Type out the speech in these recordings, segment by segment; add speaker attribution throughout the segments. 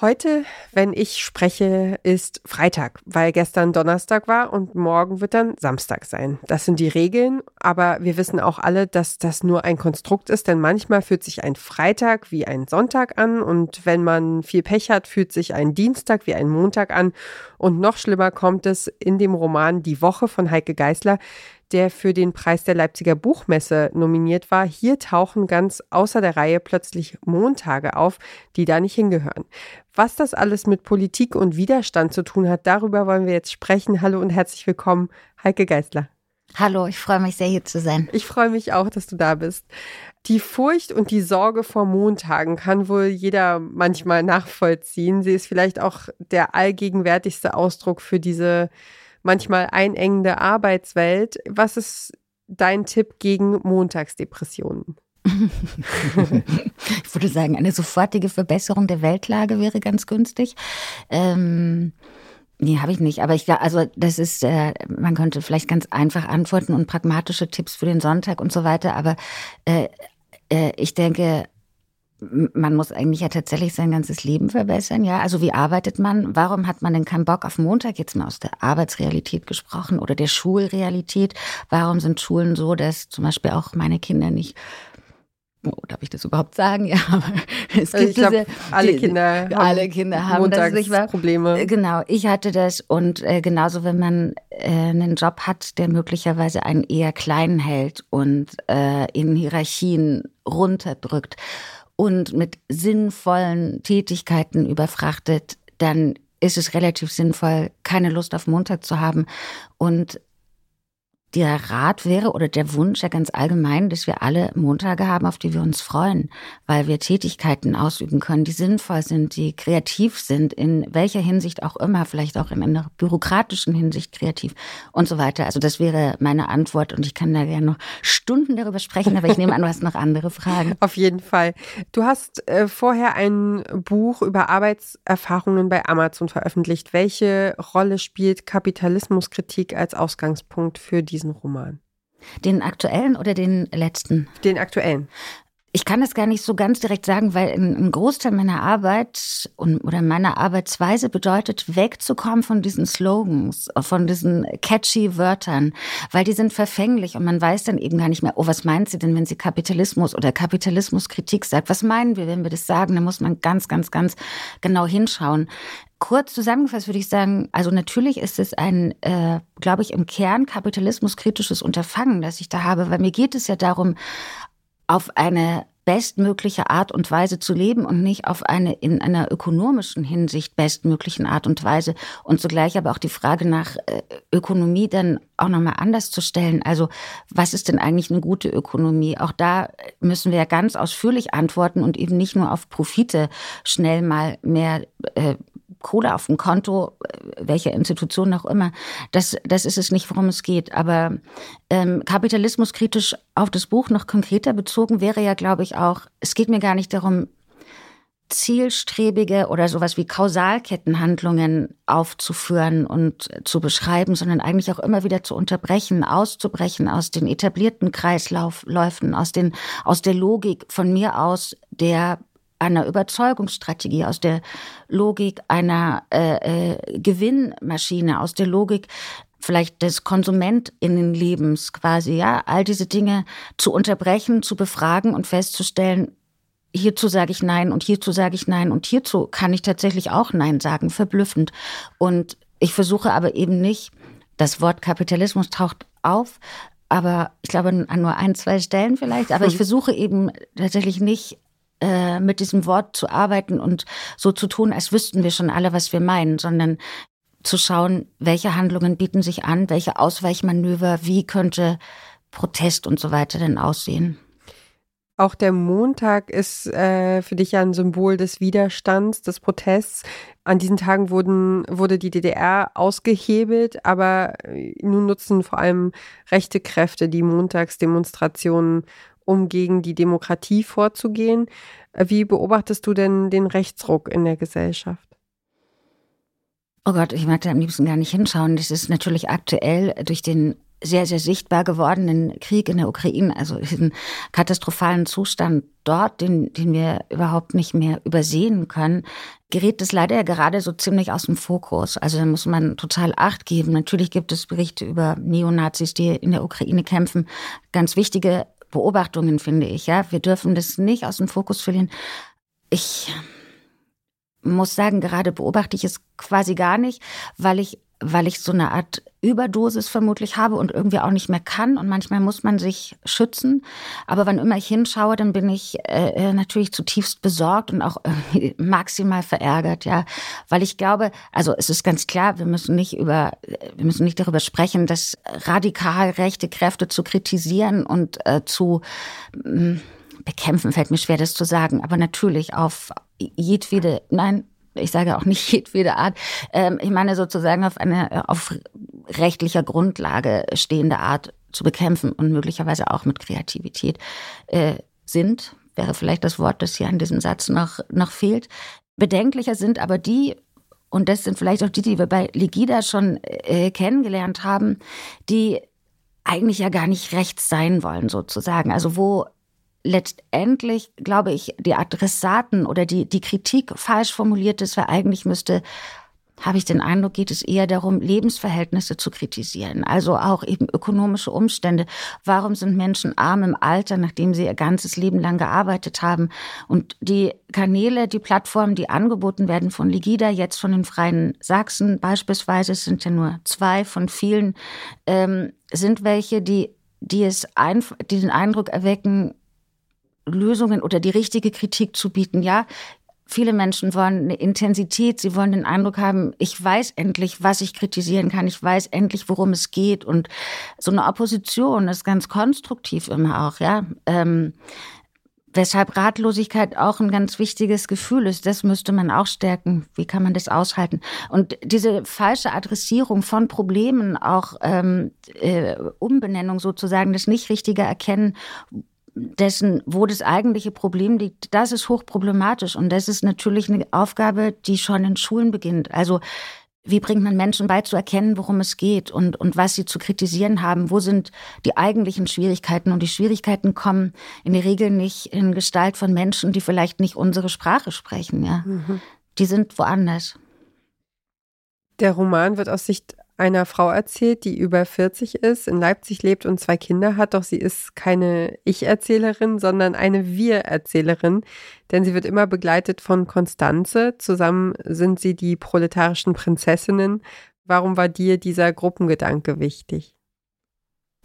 Speaker 1: Heute, wenn ich spreche, ist Freitag, weil gestern Donnerstag war und morgen wird dann Samstag sein. Das sind die Regeln, aber wir wissen auch alle, dass das nur ein Konstrukt ist, denn manchmal fühlt sich ein Freitag wie ein Sonntag an und wenn man viel Pech hat, fühlt sich ein Dienstag wie ein Montag an und noch schlimmer kommt es in dem Roman Die Woche von Heike Geißler, der für den Preis der Leipziger Buchmesse nominiert war. Hier tauchen ganz außer der Reihe plötzlich Montage auf, die da nicht hingehören. Was das alles mit Politik und Widerstand zu tun hat, darüber wollen wir jetzt sprechen. Hallo und herzlich willkommen, Heike Geisler.
Speaker 2: Hallo, ich freue mich sehr, hier zu sein.
Speaker 1: Ich freue mich auch, dass du da bist. Die Furcht und die Sorge vor Montagen kann wohl jeder manchmal nachvollziehen. Sie ist vielleicht auch der allgegenwärtigste Ausdruck für diese manchmal einengende Arbeitswelt. Was ist dein Tipp gegen Montagsdepressionen?
Speaker 2: ich würde sagen, eine sofortige Verbesserung der Weltlage wäre ganz günstig. Ähm, Nee, habe ich nicht. Aber ich also das ist, äh, man könnte vielleicht ganz einfach antworten und pragmatische Tipps für den Sonntag und so weiter. Aber äh, äh, ich denke, man muss eigentlich ja tatsächlich sein ganzes Leben verbessern, ja. Also wie arbeitet man? Warum hat man denn keinen Bock auf Montag jetzt mal aus der Arbeitsrealität gesprochen oder der Schulrealität? Warum sind Schulen so, dass zum Beispiel auch meine Kinder nicht Oh, darf ich das überhaupt sagen? Ja, aber
Speaker 1: es gibt ich glaub, diese, alle Kinder
Speaker 2: die, alle Kinder haben das nicht wahr?
Speaker 1: Probleme.
Speaker 2: Genau, ich hatte das und äh, genauso, wenn man äh, einen Job hat, der möglicherweise einen eher klein hält und äh, in Hierarchien runterdrückt und mit sinnvollen Tätigkeiten überfrachtet, dann ist es relativ sinnvoll, keine Lust auf Montag zu haben und der Rat wäre oder der Wunsch ja ganz allgemein, dass wir alle Montage haben, auf die wir uns freuen, weil wir Tätigkeiten ausüben können, die sinnvoll sind, die kreativ sind, in welcher Hinsicht auch immer, vielleicht auch in einer bürokratischen Hinsicht kreativ und so weiter. Also das wäre meine Antwort und ich kann da gerne noch Stunden darüber sprechen, aber ich nehme an, du hast noch andere Fragen.
Speaker 1: Auf jeden Fall. Du hast äh, vorher ein Buch über Arbeitserfahrungen bei Amazon veröffentlicht. Welche Rolle spielt Kapitalismuskritik als Ausgangspunkt für die diesen Roman?
Speaker 2: Den aktuellen oder den letzten?
Speaker 1: Den aktuellen.
Speaker 2: Ich kann das gar nicht so ganz direkt sagen, weil ein Großteil meiner Arbeit und, oder meiner Arbeitsweise bedeutet, wegzukommen von diesen Slogans, von diesen catchy Wörtern, weil die sind verfänglich und man weiß dann eben gar nicht mehr, oh, was meint sie denn, wenn sie Kapitalismus oder Kapitalismuskritik sagt? Was meinen wir, wenn wir das sagen? Da muss man ganz, ganz, ganz genau hinschauen. Kurz zusammengefasst würde ich sagen, also natürlich ist es ein, äh, glaube ich, im Kern kapitalismuskritisches Unterfangen, das ich da habe, weil mir geht es ja darum, auf eine bestmögliche Art und Weise zu leben und nicht auf eine in einer ökonomischen Hinsicht bestmöglichen Art und Weise und zugleich aber auch die Frage nach äh, Ökonomie dann auch nochmal anders zu stellen. Also was ist denn eigentlich eine gute Ökonomie? Auch da müssen wir ja ganz ausführlich antworten und eben nicht nur auf Profite schnell mal mehr äh, Kohle auf dem Konto, welcher Institution auch immer. Das, das ist es nicht, worum es geht. Aber ähm, Kapitalismus kritisch auf das Buch noch konkreter bezogen wäre ja, glaube ich, auch, es geht mir gar nicht darum, zielstrebige oder sowas wie Kausalkettenhandlungen aufzuführen und zu beschreiben, sondern eigentlich auch immer wieder zu unterbrechen, auszubrechen aus den etablierten Kreislaufläufen, aus den, aus der Logik von mir aus der einer Überzeugungsstrategie, aus der Logik einer äh, äh, Gewinnmaschine, aus der Logik vielleicht des Konsumentinnenlebens quasi, ja, all diese Dinge zu unterbrechen, zu befragen und festzustellen, hierzu sage ich Nein und hierzu sage ich Nein und hierzu kann ich tatsächlich auch Nein sagen, verblüffend. Und ich versuche aber eben nicht, das Wort Kapitalismus taucht auf, aber ich glaube an nur ein, zwei Stellen vielleicht, aber ich versuche eben tatsächlich nicht äh, mit diesem Wort zu arbeiten und so zu tun, als wüssten wir schon alle, was wir meinen, sondern zu schauen, welche Handlungen bieten sich an, welche Ausweichmanöver, wie könnte Protest und so weiter denn aussehen.
Speaker 1: Auch der Montag ist äh, für dich ja ein Symbol des Widerstands, des Protests. An diesen Tagen wurden, wurde die DDR ausgehebelt, aber äh, nun nutzen vor allem rechte Kräfte die Montagsdemonstrationen, um gegen die Demokratie vorzugehen. Wie beobachtest du denn den Rechtsruck in der Gesellschaft?
Speaker 2: Oh Gott, ich da am liebsten gar nicht hinschauen. Das ist natürlich aktuell durch den sehr, sehr sichtbar gewordenen Krieg in der Ukraine, also diesen katastrophalen Zustand dort, den, den wir überhaupt nicht mehr übersehen können, gerät es leider gerade so ziemlich aus dem Fokus. Also da muss man total Acht geben. Natürlich gibt es Berichte über Neonazis, die in der Ukraine kämpfen. Ganz wichtige Beobachtungen, finde ich. Ja, wir dürfen das nicht aus dem Fokus verlieren. Ich muss sagen, gerade beobachte ich es quasi gar nicht, weil ich weil ich so eine Art Überdosis vermutlich habe und irgendwie auch nicht mehr kann. Und manchmal muss man sich schützen. Aber wann immer ich hinschaue, dann bin ich äh, äh natürlich zutiefst besorgt und auch irgendwie maximal verärgert, ja. Weil ich glaube, also es ist ganz klar, wir müssen nicht über, wir müssen nicht darüber sprechen, dass radikal rechte Kräfte zu kritisieren und äh, zu mh, hm, bekämpfen, fällt mir schwer, das zu sagen. Aber natürlich auf jedwede, nein, ich sage auch nicht jedwede Art, ähm, ich meine sozusagen auf eine auf rechtlicher Grundlage stehende Art zu bekämpfen und möglicherweise auch mit Kreativität äh, sind, wäre vielleicht das Wort, das hier an diesem Satz noch, noch fehlt. Bedenklicher sind aber die, und das sind vielleicht auch die, die wir bei Legida schon äh, kennengelernt haben, die eigentlich ja gar nicht rechts sein wollen, sozusagen. Also wo letztendlich, glaube ich, die Adressaten oder die, die Kritik falsch formuliert ist, weil eigentlich müsste, habe ich den Eindruck, geht es eher darum, Lebensverhältnisse zu kritisieren. Also auch eben ökonomische Umstände. Warum sind Menschen arm im Alter, nachdem sie ihr ganzes Leben lang gearbeitet haben? Und die Kanäle, die Plattformen, die angeboten werden von Ligida, jetzt von den Freien Sachsen beispielsweise, sind ja nur zwei von vielen, ähm, sind welche, die die es ein, die den Eindruck erwecken, Lösungen oder die richtige Kritik zu bieten. Ja, viele Menschen wollen eine Intensität, sie wollen den Eindruck haben, ich weiß endlich, was ich kritisieren kann, ich weiß endlich, worum es geht. Und so eine Opposition ist ganz konstruktiv immer auch, ja. Ähm, weshalb Ratlosigkeit auch ein ganz wichtiges Gefühl ist. Das müsste man auch stärken. Wie kann man das aushalten? Und diese falsche Adressierung von Problemen, auch ähm, äh, Umbenennung sozusagen, das nicht richtige Erkennen, dessen, wo das eigentliche Problem liegt, das ist hochproblematisch. Und das ist natürlich eine Aufgabe, die schon in Schulen beginnt. Also wie bringt man Menschen bei zu erkennen, worum es geht und, und was sie zu kritisieren haben? Wo sind die eigentlichen Schwierigkeiten? Und die Schwierigkeiten kommen in der Regel nicht in Gestalt von Menschen, die vielleicht nicht unsere Sprache sprechen. Ja? Mhm. Die sind woanders.
Speaker 1: Der Roman wird aus Sicht einer Frau erzählt, die über 40 ist, in Leipzig lebt und zwei Kinder hat, doch sie ist keine Ich-Erzählerin, sondern eine Wir-Erzählerin, denn sie wird immer begleitet von Konstanze. Zusammen sind sie die proletarischen Prinzessinnen. Warum war dir dieser Gruppengedanke wichtig?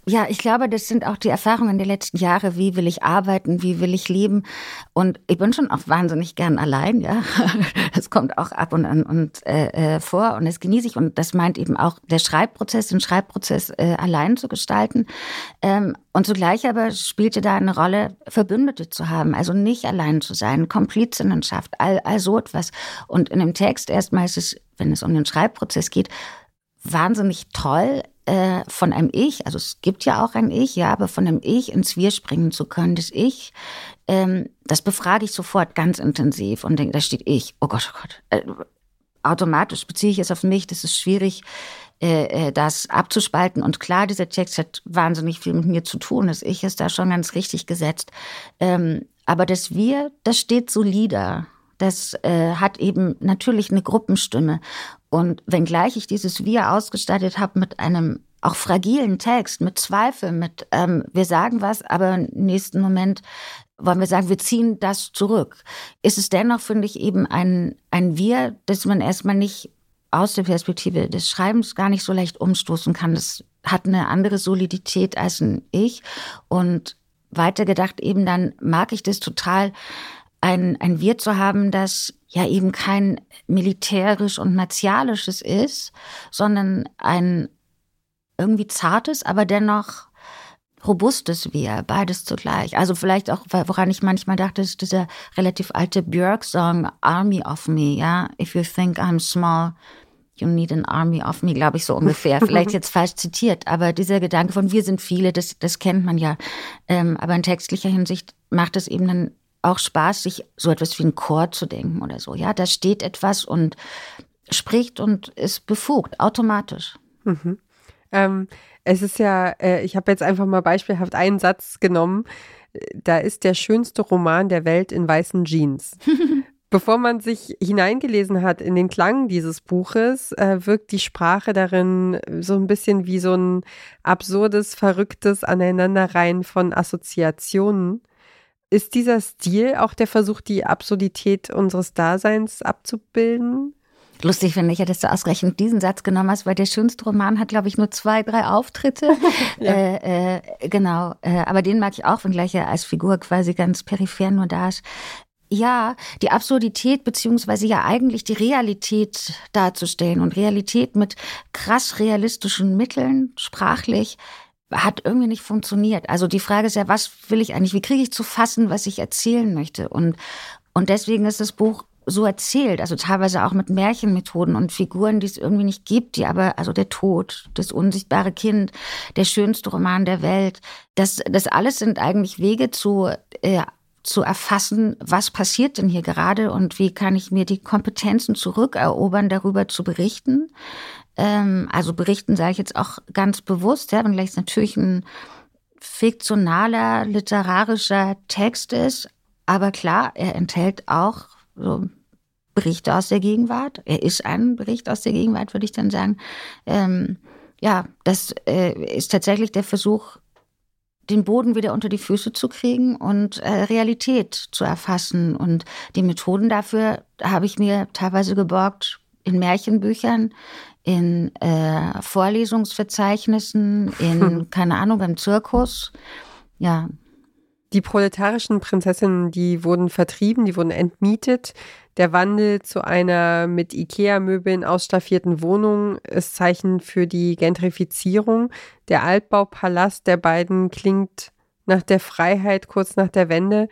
Speaker 2: Ja, ich glaube, das sind auch die Erfahrungen der letzten Jahre. Wie will ich arbeiten? Wie will ich leben? Und ich bin schon auch wahnsinnig gern allein, ja. Das kommt auch ab und an und äh, äh, vor und das genieße ich. Und das meint eben auch der Schreibprozess, den Schreibprozess äh, allein zu gestalten. Ähm, und zugleich aber spielte da eine Rolle, Verbündete zu haben, also nicht allein zu sein, Komplizinnenschaft, all, all so etwas. Und in dem Text erstmal ist es, wenn es um den Schreibprozess geht, wahnsinnig toll, äh, von einem Ich, also es gibt ja auch ein Ich, ja, aber von einem Ich ins Wir springen zu können, das Ich, ähm, das befrage ich sofort ganz intensiv und denke, da steht Ich, oh Gott, oh Gott. Äh, automatisch beziehe ich es auf mich, das ist schwierig, äh, äh, das abzuspalten. Und klar, dieser Text hat wahnsinnig viel mit mir zu tun. Das Ich ist da schon ganz richtig gesetzt. Ähm, aber das Wir, das steht solider. Das äh, hat eben natürlich eine Gruppenstimme. Und wenngleich ich dieses Wir ausgestattet habe mit einem auch fragilen Text, mit Zweifel, mit ähm, wir sagen was, aber im nächsten Moment wollen wir sagen, wir ziehen das zurück, ist es dennoch, finde ich, eben ein, ein Wir, das man erstmal nicht aus der Perspektive des Schreibens gar nicht so leicht umstoßen kann. Das hat eine andere Solidität als ein Ich. Und weitergedacht eben dann mag ich das total, ein, ein Wir zu haben, das ja eben kein militärisch und martialisches ist, sondern ein irgendwie zartes, aber dennoch robustes Wir, beides zugleich. Also vielleicht auch, woran ich manchmal dachte, ist dieser relativ alte Björk-Song Army of Me, ja. If you think I'm small, you need an army of me, glaube ich, so ungefähr. Vielleicht jetzt falsch zitiert, aber dieser Gedanke von wir sind viele, das, das kennt man ja. Ähm, aber in textlicher Hinsicht macht es eben dann auch Spaß, sich so etwas wie ein Chor zu denken oder so. Ja, da steht etwas und spricht und ist befugt, automatisch.
Speaker 1: Mhm. Ähm, es ist ja, äh, ich habe jetzt einfach mal beispielhaft einen Satz genommen. Da ist der schönste Roman der Welt in weißen Jeans. Bevor man sich hineingelesen hat in den Klang dieses Buches, äh, wirkt die Sprache darin so ein bisschen wie so ein absurdes, verrücktes Aneinanderreihen von Assoziationen. Ist dieser Stil auch der Versuch, die Absurdität unseres Daseins abzubilden?
Speaker 2: Lustig finde ich ja, dass du ausgerechnet diesen Satz genommen hast, weil der schönste Roman hat, glaube ich, nur zwei, drei Auftritte. ja. äh, äh, genau, äh, aber den mag ich auch, wenngleich er als Figur quasi ganz peripher nur da ist. Ja, die Absurdität beziehungsweise ja eigentlich die Realität darzustellen und Realität mit krass realistischen Mitteln, sprachlich, hat irgendwie nicht funktioniert. Also die Frage ist ja, was will ich eigentlich? Wie kriege ich zu fassen, was ich erzählen möchte? Und, und deswegen ist das Buch so erzählt, also teilweise auch mit Märchenmethoden und Figuren, die es irgendwie nicht gibt, die aber, also der Tod, das unsichtbare Kind, der schönste Roman der Welt, das, das alles sind eigentlich Wege zu, äh, zu erfassen, was passiert denn hier gerade und wie kann ich mir die Kompetenzen zurückerobern, darüber zu berichten. Ähm, also berichten sage ich jetzt auch ganz bewusst, ja, wenn gleich natürlich ein fiktionaler, literarischer Text ist, aber klar, er enthält auch so Berichte aus der Gegenwart. Er ist ein Bericht aus der Gegenwart, würde ich dann sagen. Ähm, ja, das äh, ist tatsächlich der Versuch, den Boden wieder unter die Füße zu kriegen und äh, Realität zu erfassen. Und die Methoden dafür habe ich mir teilweise geborgt in Märchenbüchern, in äh, Vorlesungsverzeichnissen, in, keine Ahnung, beim Zirkus. Ja,
Speaker 1: die proletarischen Prinzessinnen, die wurden vertrieben, die wurden entmietet. Der Wandel zu einer mit IKEA-Möbeln ausstaffierten Wohnung ist Zeichen für die Gentrifizierung. Der Altbaupalast der beiden klingt nach der Freiheit kurz nach der Wende.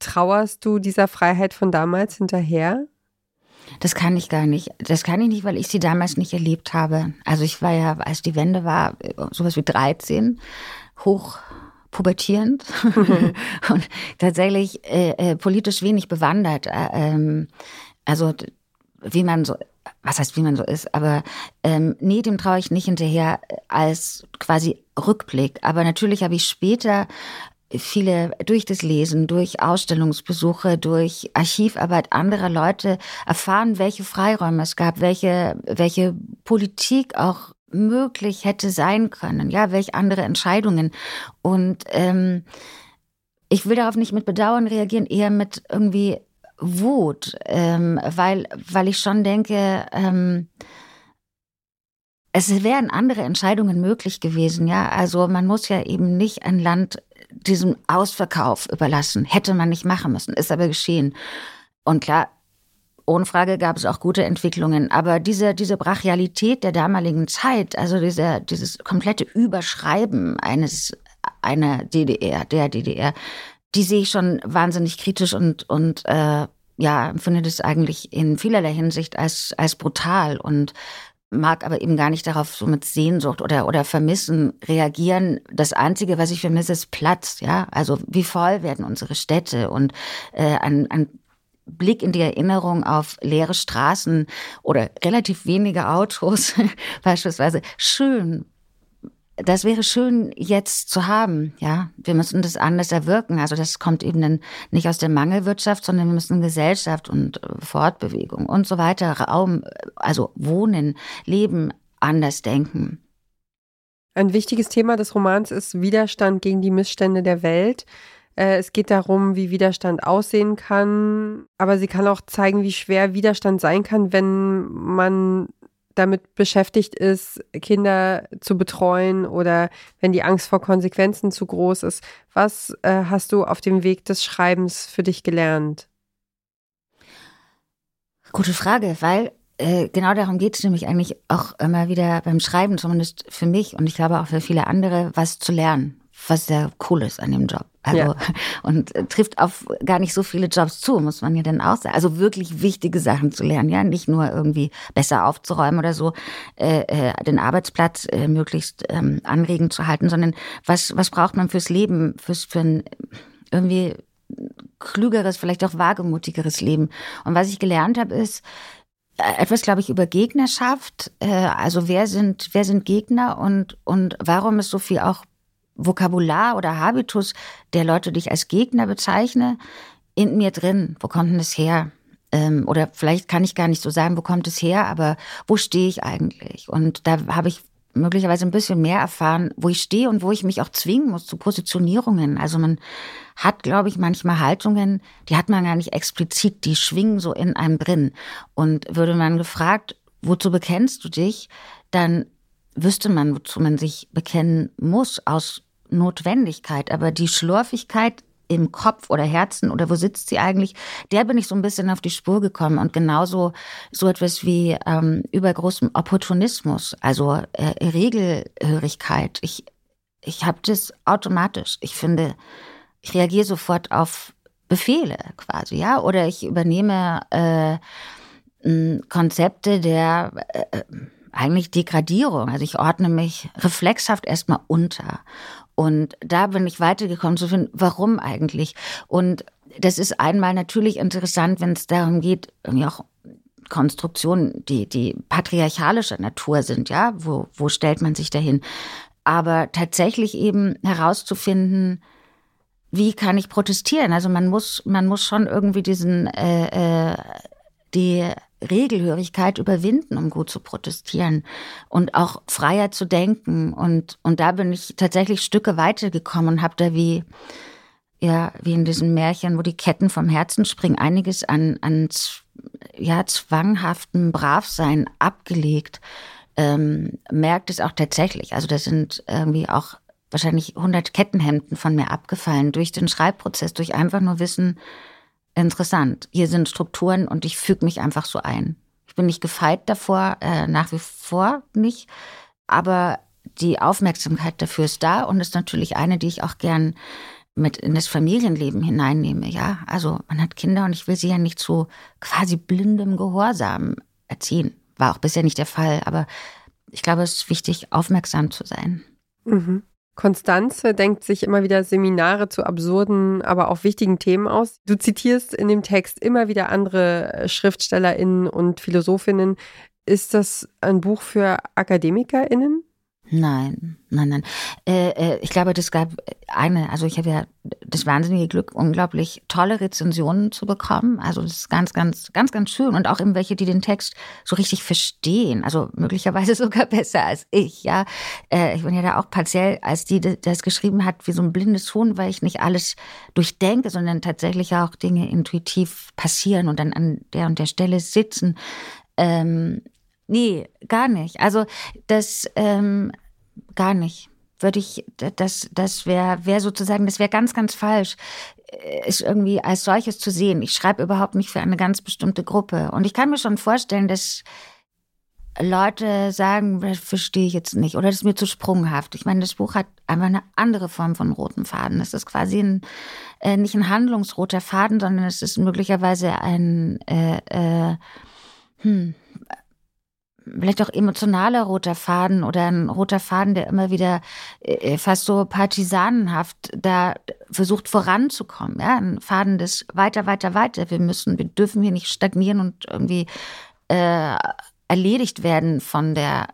Speaker 1: Trauerst du dieser Freiheit von damals hinterher?
Speaker 2: Das kann ich gar nicht. Das kann ich nicht, weil ich sie damals nicht erlebt habe. Also ich war ja, als die Wende war, sowas wie 13, hoch pubertierend und tatsächlich äh, äh, politisch wenig bewandert. Äh, ähm, also wie man so, was heißt, wie man so ist, aber ähm, nee, dem traue ich nicht hinterher als quasi Rückblick. Aber natürlich habe ich später viele durch das Lesen, durch Ausstellungsbesuche, durch Archivarbeit anderer Leute erfahren, welche Freiräume es gab, welche, welche Politik auch möglich hätte sein können, ja, welche andere Entscheidungen. Und ähm, ich will darauf nicht mit Bedauern reagieren, eher mit irgendwie Wut, ähm, weil, weil ich schon denke, ähm, es wären andere Entscheidungen möglich gewesen, ja. Also man muss ja eben nicht ein Land diesem Ausverkauf überlassen. Hätte man nicht machen müssen, ist aber geschehen. Und klar, ohne Frage gab es auch gute Entwicklungen, aber diese, diese Brachialität der damaligen Zeit, also diese, dieses komplette Überschreiben eines, einer DDR, der DDR, die sehe ich schon wahnsinnig kritisch und, und äh, ja, empfinde das eigentlich in vielerlei Hinsicht als, als brutal und mag aber eben gar nicht darauf so mit Sehnsucht oder, oder Vermissen reagieren. Das Einzige, was ich vermisse, ist Platz, ja. Also wie voll werden unsere Städte und äh, an, an Blick in die Erinnerung auf leere Straßen oder relativ wenige Autos beispielsweise schön. Das wäre schön jetzt zu haben, ja. Wir müssen das anders erwirken. Also das kommt eben dann nicht aus der Mangelwirtschaft, sondern wir müssen Gesellschaft und äh, Fortbewegung und so weiter, Raum, also Wohnen, Leben anders denken.
Speaker 1: Ein wichtiges Thema des Romans ist Widerstand gegen die Missstände der Welt. Äh, es geht darum, wie Widerstand aussehen kann, aber sie kann auch zeigen, wie schwer Widerstand sein kann, wenn man damit beschäftigt ist, Kinder zu betreuen oder wenn die Angst vor Konsequenzen zu groß ist. Was äh, hast du auf dem Weg des Schreibens für dich gelernt?
Speaker 2: Gute Frage, weil äh, genau darum geht es nämlich eigentlich auch immer wieder beim Schreiben, zumindest für mich und ich glaube auch für viele andere, was zu lernen, was sehr cool ist an dem Job. Also, ja. und äh, trifft auf gar nicht so viele Jobs zu, muss man ja dann auch sagen. Also wirklich wichtige Sachen zu lernen, ja, nicht nur irgendwie besser aufzuräumen oder so, äh, äh, den Arbeitsplatz äh, möglichst ähm, anregend zu halten, sondern was, was braucht man fürs Leben, fürs, für ein irgendwie klügeres, vielleicht auch wagemutigeres Leben. Und was ich gelernt habe, ist, äh, etwas, glaube ich, über Gegnerschaft. Also wer sind, wer sind Gegner und, und warum ist so viel auch Vokabular oder Habitus der Leute, die ich als Gegner bezeichne, in mir drin? Wo kommt denn das her? Ähm, oder vielleicht kann ich gar nicht so sagen, wo kommt es her, aber wo stehe ich eigentlich? Und da habe ich möglicherweise ein bisschen mehr erfahren, wo ich stehe und wo ich mich auch zwingen muss zu Positionierungen. Also man hat, glaube ich, manchmal Haltungen, die hat man gar nicht explizit, die schwingen so in einem drin. Und würde man gefragt, wozu bekennst du dich, dann wüsste man, wozu man sich bekennen muss aus Notwendigkeit. Aber die Schlurfigkeit im Kopf oder Herzen oder wo sitzt sie eigentlich, der bin ich so ein bisschen auf die Spur gekommen und genauso so etwas wie ähm, übergroßem Opportunismus, also äh, Regelhörigkeit. Ich, ich habe das automatisch. Ich finde, ich reagiere sofort auf Befehle quasi, ja, oder ich übernehme äh, Konzepte der äh, eigentlich Degradierung. Also ich ordne mich reflexhaft erstmal unter. Und da bin ich weitergekommen zu finden, warum eigentlich? Und das ist einmal natürlich interessant, wenn es darum geht, irgendwie auch Konstruktionen, die, die patriarchalischer Natur sind, ja, wo, wo stellt man sich dahin? Aber tatsächlich eben herauszufinden, wie kann ich protestieren? Also man muss, man muss schon irgendwie diesen äh, äh, die Regelhörigkeit überwinden, um gut zu protestieren und auch freier zu denken. Und, und da bin ich tatsächlich Stücke weitergekommen und habe da wie, ja, wie in diesem Märchen, wo die Ketten vom Herzen springen, einiges an, an ja, zwanghaftem Bravsein abgelegt. Ähm, merkt es auch tatsächlich. Also das sind irgendwie auch wahrscheinlich 100 Kettenhemden von mir abgefallen durch den Schreibprozess, durch einfach nur Wissen, interessant. Hier sind Strukturen und ich füge mich einfach so ein. Ich bin nicht gefeit davor, äh, nach wie vor nicht, aber die Aufmerksamkeit dafür ist da und ist natürlich eine, die ich auch gern mit in das Familienleben hineinnehme. Ja, also man hat Kinder und ich will sie ja nicht zu quasi blindem Gehorsam erziehen. War auch bisher nicht der Fall, aber ich glaube, es ist wichtig, aufmerksam zu sein.
Speaker 1: Mhm. Konstanze denkt sich immer wieder Seminare zu absurden, aber auch wichtigen Themen aus. Du zitierst in dem Text immer wieder andere äh, SchriftstellerInnen und Philosophinnen. Ist das ein Buch für AkademikerInnen?
Speaker 2: Nein, nein, nein. Äh, äh, ich glaube, das gab eine, also ich habe ja das wahnsinnige Glück, unglaublich tolle Rezensionen zu bekommen. Also das ist ganz, ganz, ganz, ganz schön. Und auch eben welche, die den Text so richtig verstehen. Also möglicherweise sogar besser als ich, ja. Äh, ich bin ja da auch partiell, als die das geschrieben hat, wie so ein blindes Huhn, weil ich nicht alles durchdenke, sondern tatsächlich auch Dinge intuitiv passieren und dann an der und der Stelle sitzen. Ähm, Nee, gar nicht. Also das ähm, gar nicht. Würde ich, das, das wäre wär sozusagen, das wäre ganz, ganz falsch, ist irgendwie als solches zu sehen. Ich schreibe überhaupt nicht für eine ganz bestimmte Gruppe. Und ich kann mir schon vorstellen, dass Leute sagen, das verstehe ich jetzt nicht oder das ist mir zu sprunghaft. Ich meine, das Buch hat einfach eine andere Form von roten Faden. Es ist quasi ein, äh, nicht ein handlungsroter Faden, sondern es ist möglicherweise ein äh, äh, hm, vielleicht auch emotionaler roter Faden oder ein roter Faden, der immer wieder äh, fast so partisanenhaft da versucht voranzukommen. Ja, ein Faden des weiter, weiter, weiter. Wir müssen, wir dürfen hier nicht stagnieren und irgendwie äh, erledigt werden von der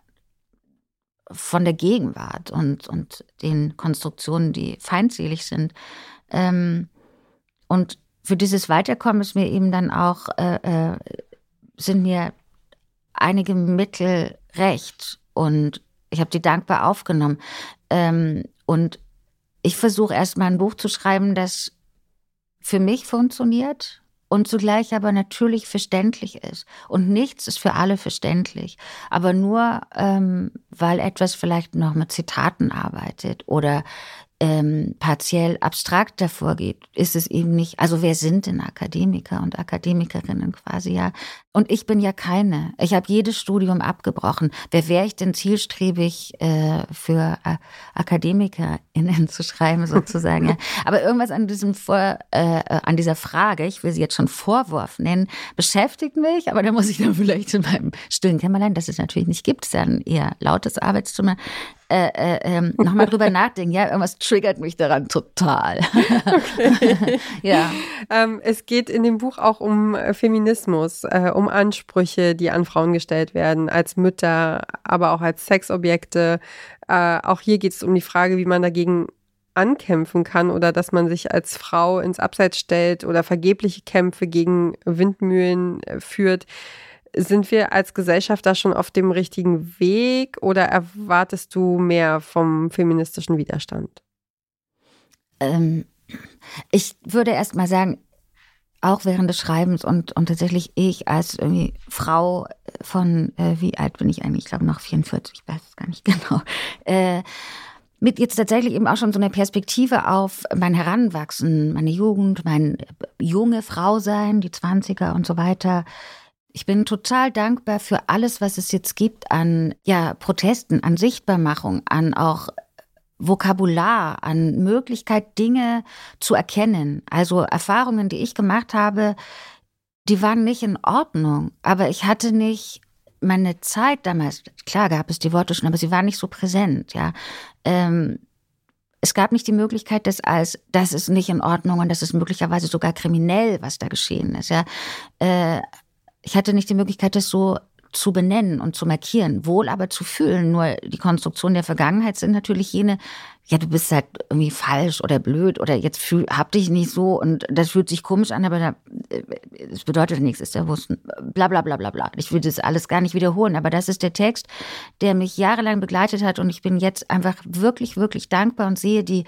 Speaker 2: von der Gegenwart und, und den Konstruktionen, die feindselig sind. Ähm, und für dieses Weiterkommen ist mir eben dann auch, äh, äh, sind mir einige Mittel recht und ich habe die dankbar aufgenommen. Ähm, und ich versuche erstmal ein Buch zu schreiben, das für mich funktioniert und zugleich aber natürlich verständlich ist. Und nichts ist für alle verständlich. Aber nur, ähm, weil etwas vielleicht noch mit Zitaten arbeitet oder ähm, partiell abstrakt davor geht, ist es eben nicht, also wer sind denn Akademiker und Akademikerinnen quasi, ja. Und ich bin ja keine. Ich habe jedes Studium abgebrochen. Wer wäre ich denn zielstrebig äh, für äh, AkademikerInnen zu schreiben, sozusagen, ja. Aber irgendwas an diesem Vor, äh, an dieser Frage, ich will sie jetzt schon Vorwurf nennen, beschäftigt mich, aber da muss ich dann vielleicht in meinem stillen Kämmerlein, das es natürlich nicht gibt, ist ja ein eher lautes Arbeitszimmer, äh, äh, ähm, nochmal drüber nachdenken. Ja, irgendwas triggert mich daran total.
Speaker 1: Okay. ja. Ähm, es geht in dem Buch auch um äh, Feminismus, äh, um um Ansprüche, die an Frauen gestellt werden, als Mütter, aber auch als Sexobjekte. Äh, auch hier geht es um die Frage, wie man dagegen ankämpfen kann oder dass man sich als Frau ins Abseits stellt oder vergebliche Kämpfe gegen Windmühlen äh, führt. Sind wir als Gesellschaft da schon auf dem richtigen Weg oder erwartest du mehr vom feministischen Widerstand?
Speaker 2: Ähm, ich würde erst mal sagen, auch während des Schreibens und, und tatsächlich ich als irgendwie Frau von, äh, wie alt bin ich eigentlich? Ich glaube noch 44, ich weiß es gar nicht genau. Äh, mit jetzt tatsächlich eben auch schon so eine Perspektive auf mein Heranwachsen, meine Jugend, mein junge Frau sein, die 20er und so weiter. Ich bin total dankbar für alles, was es jetzt gibt an ja, Protesten, an Sichtbarmachung, an auch Vokabular, an Möglichkeit, Dinge zu erkennen. Also Erfahrungen, die ich gemacht habe, die waren nicht in Ordnung, aber ich hatte nicht meine Zeit damals, klar gab es die Worte schon, aber sie waren nicht so präsent, ja. Ähm, es gab nicht die Möglichkeit, das als, das ist nicht in Ordnung und das ist möglicherweise sogar kriminell, was da geschehen ist, ja. Äh, ich hatte nicht die Möglichkeit, das so zu benennen und zu markieren, wohl aber zu fühlen. Nur die Konstruktion der Vergangenheit sind natürlich jene, ja, du bist halt irgendwie falsch oder blöd oder jetzt fühl, hab dich nicht so und das fühlt sich komisch an, aber das äh, bedeutet nichts, ist der Wussten, bla bla bla bla bla. Ich will das alles gar nicht wiederholen, aber das ist der Text, der mich jahrelang begleitet hat und ich bin jetzt einfach wirklich, wirklich dankbar und sehe die,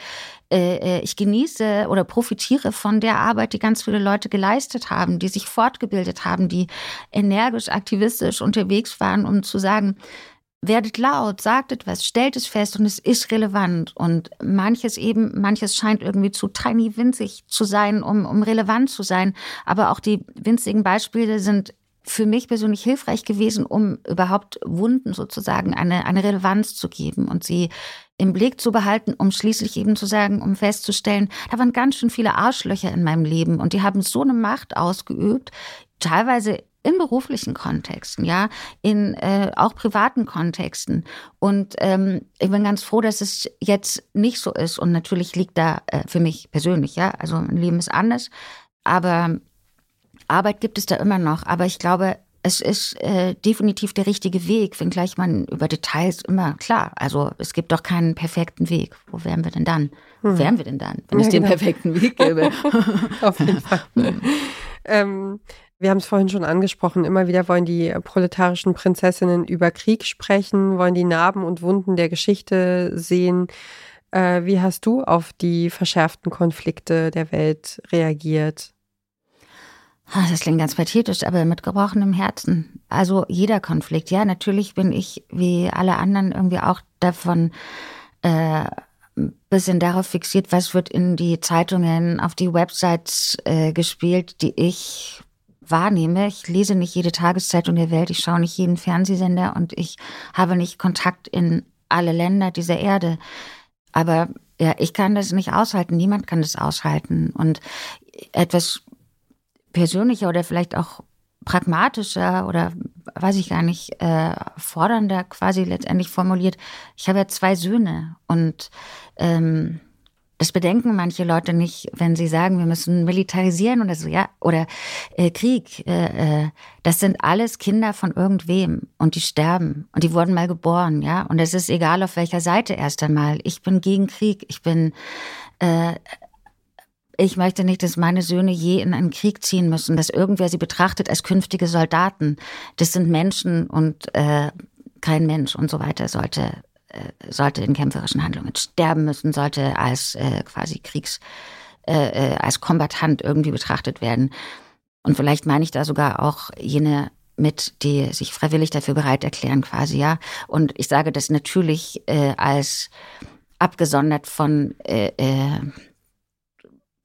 Speaker 2: äh, äh, ich genieße oder profitiere von der Arbeit, die ganz viele Leute geleistet haben, die sich fortgebildet haben, die energisch, aktivistisch unterwegs waren, um zu sagen, werdet laut, sagt etwas, stellt es fest und es ist relevant. Und manches eben, manches scheint irgendwie zu tiny winzig zu sein, um, um relevant zu sein. Aber auch die winzigen Beispiele sind für mich persönlich hilfreich gewesen, um überhaupt Wunden sozusagen eine, eine Relevanz zu geben und sie im Blick zu behalten, um schließlich eben zu sagen, um festzustellen, da waren ganz schön viele Arschlöcher in meinem Leben und die haben so eine Macht ausgeübt, teilweise in beruflichen Kontexten, ja, in äh, auch privaten Kontexten. Und ähm, ich bin ganz froh, dass es jetzt nicht so ist. Und natürlich liegt da äh, für mich persönlich, ja, also mein Leben ist anders, aber Arbeit gibt es da immer noch. Aber ich glaube, es ist äh, definitiv der richtige Weg, wenngleich man über Details immer klar. Also es gibt doch keinen perfekten Weg. Wo wären wir denn dann? Wo hm. wären wir denn dann, wenn ja, es den genau. perfekten Weg gäbe?
Speaker 1: Auf jeden Fall. ähm, wir haben es vorhin schon angesprochen, immer wieder wollen die proletarischen Prinzessinnen über Krieg sprechen, wollen die Narben und Wunden der Geschichte sehen. Äh, wie hast du auf die verschärften Konflikte der Welt reagiert?
Speaker 2: Das klingt ganz pathetisch, aber mit gebrochenem Herzen. Also jeder Konflikt. Ja, natürlich bin ich wie alle anderen irgendwie auch davon äh, bisschen darauf fixiert, was wird in die Zeitungen, auf die Websites äh, gespielt, die ich wahrnehme. Ich lese nicht jede Tageszeitung der Welt, ich schaue nicht jeden Fernsehsender und ich habe nicht Kontakt in alle Länder dieser Erde. Aber ja, ich kann das nicht aushalten, niemand kann das aushalten. Und etwas persönlicher oder vielleicht auch pragmatischer oder weiß ich gar nicht, äh, fordernder quasi letztendlich formuliert. Ich habe ja zwei Söhne und ähm, das bedenken manche Leute nicht, wenn sie sagen, wir müssen militarisieren oder so, ja, oder äh, Krieg. Äh, äh, das sind alles Kinder von irgendwem und die sterben und die wurden mal geboren, ja. Und es ist egal, auf welcher Seite erst einmal. Ich bin gegen Krieg. Ich bin, äh, ich möchte nicht, dass meine Söhne je in einen Krieg ziehen müssen, dass irgendwer sie betrachtet als künftige Soldaten. Das sind Menschen und äh, kein Mensch und so weiter sollte sollte in kämpferischen Handlungen sterben müssen, sollte als äh, quasi Kriegs, äh, äh, als Kombatant irgendwie betrachtet werden. Und vielleicht meine ich da sogar auch jene mit, die sich freiwillig dafür bereit erklären, quasi, ja. Und ich sage das natürlich äh, als abgesondert von äh, äh,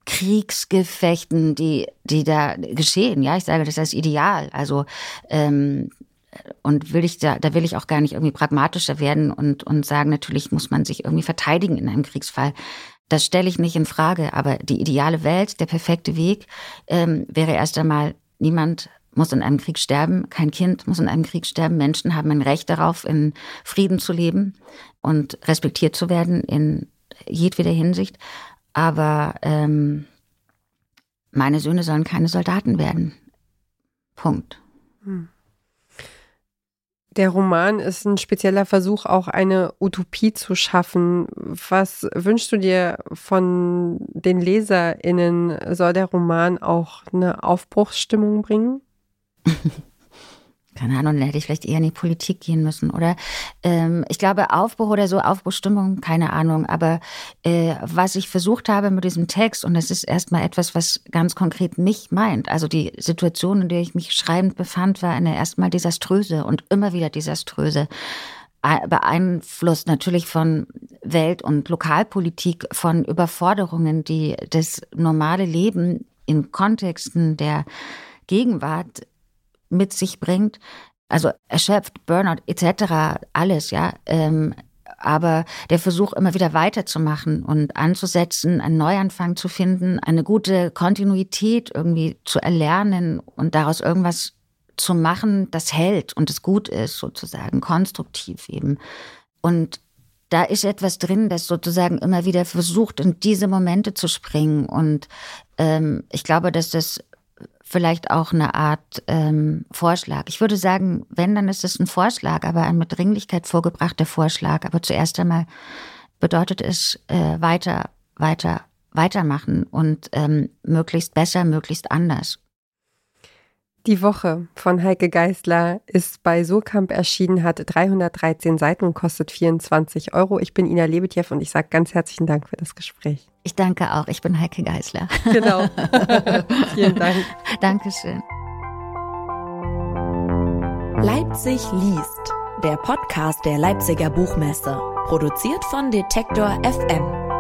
Speaker 2: Kriegsgefechten, die, die da geschehen. Ja, ich sage das als Ideal. Also ähm, und will ich da, da will ich auch gar nicht irgendwie pragmatischer werden und, und sagen, natürlich muss man sich irgendwie verteidigen in einem Kriegsfall. Das stelle ich nicht in Frage, aber die ideale Welt, der perfekte Weg ähm, wäre erst einmal, niemand muss in einem Krieg sterben, kein Kind muss in einem Krieg sterben. Menschen haben ein Recht darauf, in Frieden zu leben und respektiert zu werden in jedweder Hinsicht. Aber ähm, meine Söhne sollen keine Soldaten werden. Punkt.
Speaker 1: Hm. Der Roman ist ein spezieller Versuch, auch eine Utopie zu schaffen. Was wünschst du dir von den LeserInnen? Soll der Roman auch eine Aufbruchsstimmung bringen?
Speaker 2: keine Ahnung, dann hätte ich vielleicht eher in die Politik gehen müssen. Oder ähm, ich glaube, Aufbruch oder so, Aufbruchstimmung, keine Ahnung. Aber äh, was ich versucht habe mit diesem Text, und das ist erstmal etwas, was ganz konkret mich meint. Also die Situation, in der ich mich schreibend befand, war eine erstmal desaströse und immer wieder desaströse beeinflusst natürlich von Welt- und Lokalpolitik, von Überforderungen, die das normale Leben in Kontexten der Gegenwart mit sich bringt. Also erschöpft, Burnout etc., alles, ja. Ähm, aber der Versuch, immer wieder weiterzumachen und anzusetzen, einen Neuanfang zu finden, eine gute Kontinuität irgendwie zu erlernen und daraus irgendwas zu machen, das hält und das gut ist, sozusagen, konstruktiv eben. Und da ist etwas drin, das sozusagen immer wieder versucht, in diese Momente zu springen. Und ähm, ich glaube, dass das vielleicht auch eine Art ähm, Vorschlag. Ich würde sagen, wenn, dann ist es ein Vorschlag, aber ein mit Dringlichkeit vorgebrachter Vorschlag. Aber zuerst einmal bedeutet es äh, weiter, weiter, weitermachen und ähm, möglichst besser, möglichst anders.
Speaker 1: Die Woche von Heike Geisler ist bei Surkamp erschienen, hat 313 Seiten und kostet 24 Euro. Ich bin Ina Lebetjew und ich sage ganz herzlichen Dank für das Gespräch.
Speaker 2: Ich danke auch. Ich bin Heike Geisler.
Speaker 1: Genau. Vielen Dank.
Speaker 2: Dankeschön.
Speaker 3: Leipzig liest. Der Podcast der Leipziger Buchmesse. Produziert von Detektor FM.